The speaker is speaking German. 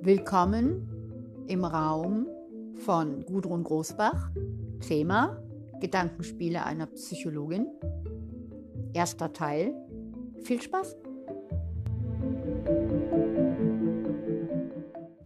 Willkommen im Raum von Gudrun Großbach. Thema Gedankenspiele einer Psychologin. Erster Teil. Viel Spaß!